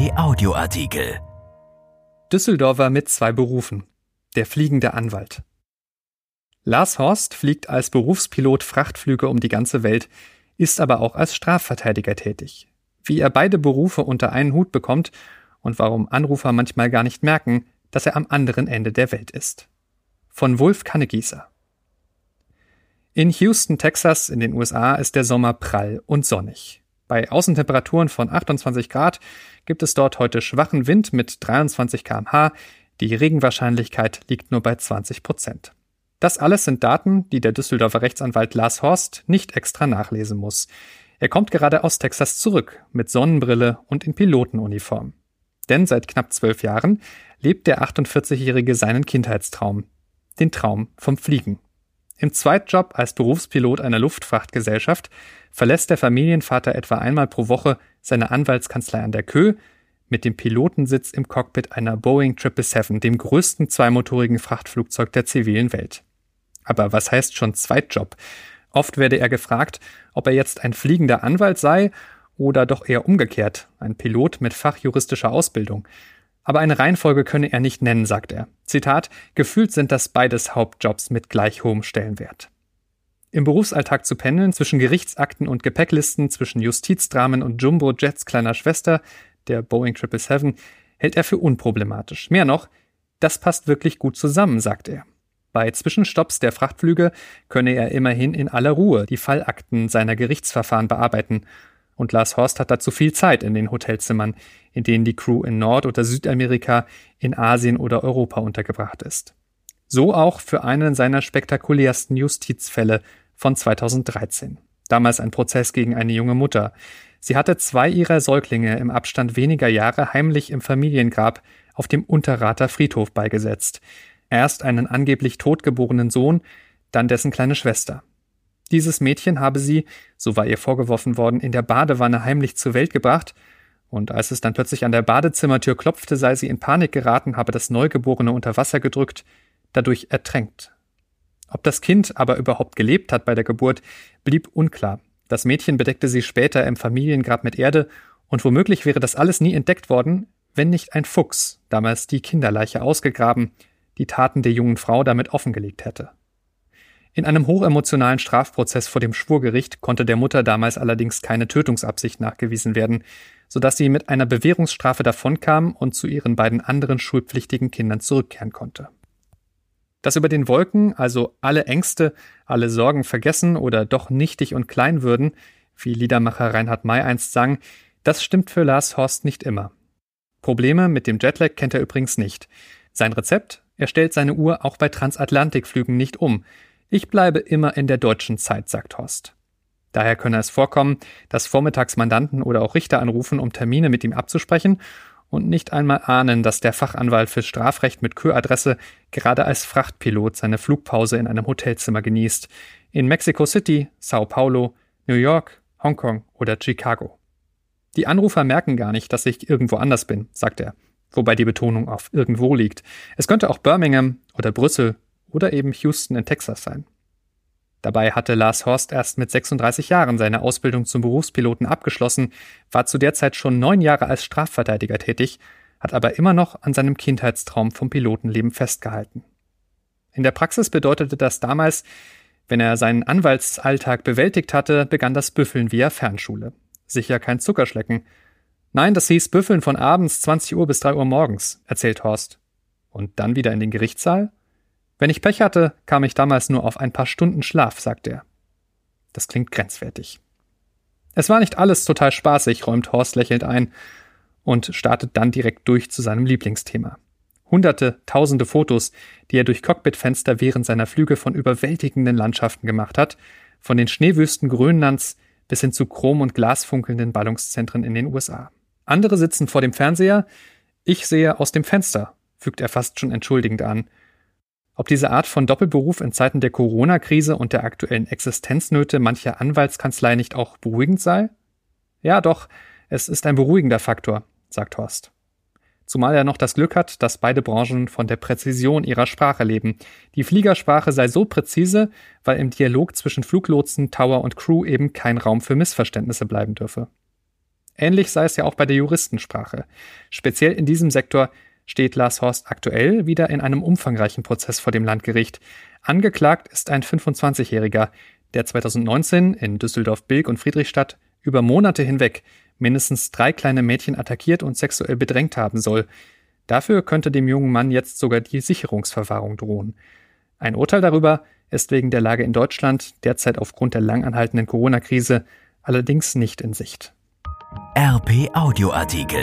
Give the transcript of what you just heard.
Kai Audioartikel. Düsseldorfer mit zwei Berufen. Der fliegende Anwalt. Lars Horst fliegt als Berufspilot Frachtflüge um die ganze Welt, ist aber auch als Strafverteidiger tätig. Wie er beide Berufe unter einen Hut bekommt und warum Anrufer manchmal gar nicht merken, dass er am anderen Ende der Welt ist. Von Wolf Kannegießer. In Houston, Texas in den USA ist der Sommer prall und sonnig. Bei Außentemperaturen von 28 Grad gibt es dort heute schwachen Wind mit 23 kmh. Die Regenwahrscheinlichkeit liegt nur bei 20 Prozent. Das alles sind Daten, die der Düsseldorfer Rechtsanwalt Lars Horst nicht extra nachlesen muss. Er kommt gerade aus Texas zurück, mit Sonnenbrille und in Pilotenuniform. Denn seit knapp zwölf Jahren lebt der 48-Jährige seinen Kindheitstraum. Den Traum vom Fliegen. Im Zweitjob als Berufspilot einer Luftfrachtgesellschaft verlässt der Familienvater etwa einmal pro Woche seine Anwaltskanzlei an der Kö mit dem Pilotensitz im Cockpit einer Boeing 777, dem größten zweimotorigen Frachtflugzeug der zivilen Welt. Aber was heißt schon Zweitjob? Oft werde er gefragt, ob er jetzt ein fliegender Anwalt sei oder doch eher umgekehrt, ein Pilot mit fachjuristischer Ausbildung. Aber eine Reihenfolge könne er nicht nennen, sagt er. Zitat, gefühlt sind das beides Hauptjobs mit gleich hohem Stellenwert. Im Berufsalltag zu pendeln zwischen Gerichtsakten und Gepäcklisten, zwischen Justizdramen und Jumbo-Jets kleiner Schwester, der Boeing 777, hält er für unproblematisch. Mehr noch, das passt wirklich gut zusammen, sagt er. Bei Zwischenstopps der Frachtflüge könne er immerhin in aller Ruhe die Fallakten seiner Gerichtsverfahren bearbeiten und Lars Horst hat dazu viel Zeit in den Hotelzimmern, in denen die Crew in Nord- oder Südamerika, in Asien oder Europa untergebracht ist. So auch für einen seiner spektakulärsten Justizfälle von 2013. Damals ein Prozess gegen eine junge Mutter. Sie hatte zwei ihrer Säuglinge im Abstand weniger Jahre heimlich im Familiengrab auf dem Unterrater Friedhof beigesetzt. Erst einen angeblich totgeborenen Sohn, dann dessen kleine Schwester. Dieses Mädchen habe sie, so war ihr vorgeworfen worden, in der Badewanne heimlich zur Welt gebracht, und als es dann plötzlich an der Badezimmertür klopfte, sei sie in Panik geraten, habe das Neugeborene unter Wasser gedrückt, dadurch ertränkt. Ob das Kind aber überhaupt gelebt hat bei der Geburt, blieb unklar. Das Mädchen bedeckte sie später im Familiengrab mit Erde, und womöglich wäre das alles nie entdeckt worden, wenn nicht ein Fuchs, damals die Kinderleiche ausgegraben, die Taten der jungen Frau damit offengelegt hätte. In einem hochemotionalen Strafprozess vor dem Schwurgericht konnte der Mutter damals allerdings keine Tötungsabsicht nachgewiesen werden, sodass sie mit einer Bewährungsstrafe davonkam und zu ihren beiden anderen schulpflichtigen Kindern zurückkehren konnte. Dass über den Wolken also alle Ängste, alle Sorgen vergessen oder doch nichtig und klein würden, wie Liedermacher Reinhard May einst sang, das stimmt für Lars Horst nicht immer. Probleme mit dem Jetlag kennt er übrigens nicht. Sein Rezept? Er stellt seine Uhr auch bei Transatlantikflügen nicht um, ich bleibe immer in der deutschen Zeit, sagt Horst. Daher könne es vorkommen, dass vormittags Mandanten oder auch Richter anrufen, um Termine mit ihm abzusprechen und nicht einmal ahnen, dass der Fachanwalt für Strafrecht mit Kö-Adresse gerade als Frachtpilot seine Flugpause in einem Hotelzimmer genießt. In Mexico City, Sao Paulo, New York, Hongkong oder Chicago. Die Anrufer merken gar nicht, dass ich irgendwo anders bin, sagt er, wobei die Betonung auf irgendwo liegt. Es könnte auch Birmingham oder Brüssel oder eben Houston in Texas sein. Dabei hatte Lars Horst erst mit 36 Jahren seine Ausbildung zum Berufspiloten abgeschlossen, war zu der Zeit schon neun Jahre als Strafverteidiger tätig, hat aber immer noch an seinem Kindheitstraum vom Pilotenleben festgehalten. In der Praxis bedeutete das damals, wenn er seinen Anwaltsalltag bewältigt hatte, begann das Büffeln via Fernschule. Sicher kein Zuckerschlecken. Nein, das hieß Büffeln von abends 20 Uhr bis 3 Uhr morgens, erzählt Horst. Und dann wieder in den Gerichtssaal? Wenn ich Pech hatte, kam ich damals nur auf ein paar Stunden Schlaf, sagt er. Das klingt grenzwertig. Es war nicht alles total spaßig, räumt Horst lächelnd ein und startet dann direkt durch zu seinem Lieblingsthema. Hunderte, tausende Fotos, die er durch Cockpitfenster während seiner Flüge von überwältigenden Landschaften gemacht hat, von den Schneewüsten Grönlands bis hin zu chrom- und glasfunkelnden Ballungszentren in den USA. Andere sitzen vor dem Fernseher, ich sehe aus dem Fenster, fügt er fast schon entschuldigend an ob diese Art von Doppelberuf in Zeiten der Corona-Krise und der aktuellen Existenznöte mancher Anwaltskanzlei nicht auch beruhigend sei? Ja, doch, es ist ein beruhigender Faktor, sagt Horst. Zumal er noch das Glück hat, dass beide Branchen von der Präzision ihrer Sprache leben. Die Fliegersprache sei so präzise, weil im Dialog zwischen Fluglotsen, Tower und Crew eben kein Raum für Missverständnisse bleiben dürfe. Ähnlich sei es ja auch bei der Juristensprache. Speziell in diesem Sektor steht Lars Horst aktuell wieder in einem umfangreichen Prozess vor dem Landgericht. Angeklagt ist ein 25-Jähriger, der 2019 in Düsseldorf, Bilk und Friedrichstadt über Monate hinweg mindestens drei kleine Mädchen attackiert und sexuell bedrängt haben soll. Dafür könnte dem jungen Mann jetzt sogar die Sicherungsverwahrung drohen. Ein Urteil darüber ist wegen der Lage in Deutschland derzeit aufgrund der langanhaltenden Corona-Krise allerdings nicht in Sicht. RP Audioartikel.